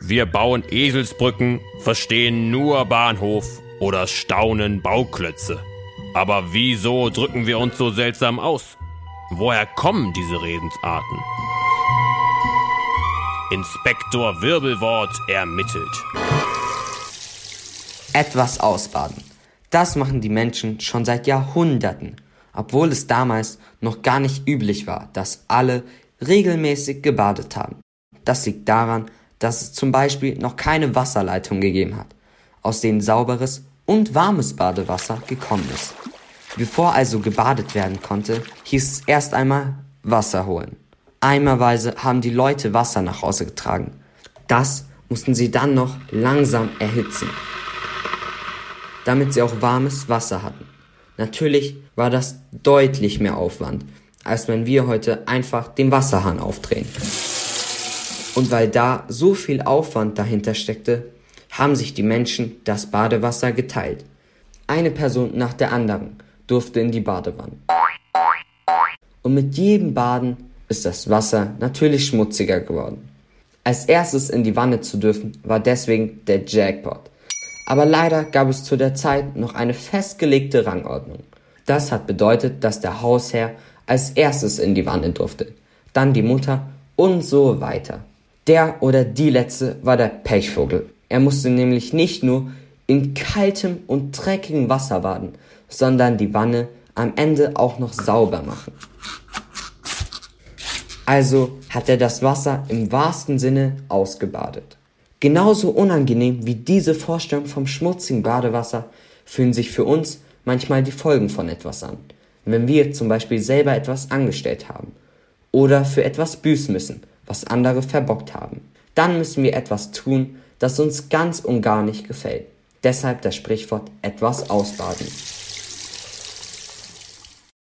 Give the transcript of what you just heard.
Wir bauen Eselsbrücken, verstehen nur Bahnhof oder staunen Bauklötze. Aber wieso drücken wir uns so seltsam aus? Woher kommen diese Redensarten? Inspektor Wirbelwort ermittelt. Etwas ausbaden. Das machen die Menschen schon seit Jahrhunderten, obwohl es damals noch gar nicht üblich war, dass alle regelmäßig gebadet haben. Das liegt daran, dass es zum Beispiel noch keine Wasserleitung gegeben hat, aus denen sauberes und warmes Badewasser gekommen ist. Bevor also gebadet werden konnte, hieß es erst einmal Wasser holen. Eimerweise haben die Leute Wasser nach Hause getragen. Das mussten sie dann noch langsam erhitzen, damit sie auch warmes Wasser hatten. Natürlich war das deutlich mehr Aufwand, als wenn wir heute einfach den Wasserhahn aufdrehen. Und weil da so viel Aufwand dahinter steckte, haben sich die Menschen das Badewasser geteilt. Eine Person nach der anderen durfte in die Badewanne. Und mit jedem Baden ist das Wasser natürlich schmutziger geworden. Als erstes in die Wanne zu dürfen, war deswegen der Jackpot. Aber leider gab es zu der Zeit noch eine festgelegte Rangordnung. Das hat bedeutet, dass der Hausherr als erstes in die Wanne durfte, dann die Mutter und so weiter. Der oder die letzte war der Pechvogel. Er musste nämlich nicht nur in kaltem und dreckigem Wasser baden, sondern die Wanne am Ende auch noch sauber machen. Also hat er das Wasser im wahrsten Sinne ausgebadet. Genauso unangenehm wie diese Vorstellung vom schmutzigen Badewasser fühlen sich für uns manchmal die Folgen von etwas an, wenn wir zum Beispiel selber etwas angestellt haben oder für etwas büßen müssen, was andere verbockt haben. Dann müssen wir etwas tun, das uns ganz und gar nicht gefällt. Deshalb das Sprichwort etwas ausbaden.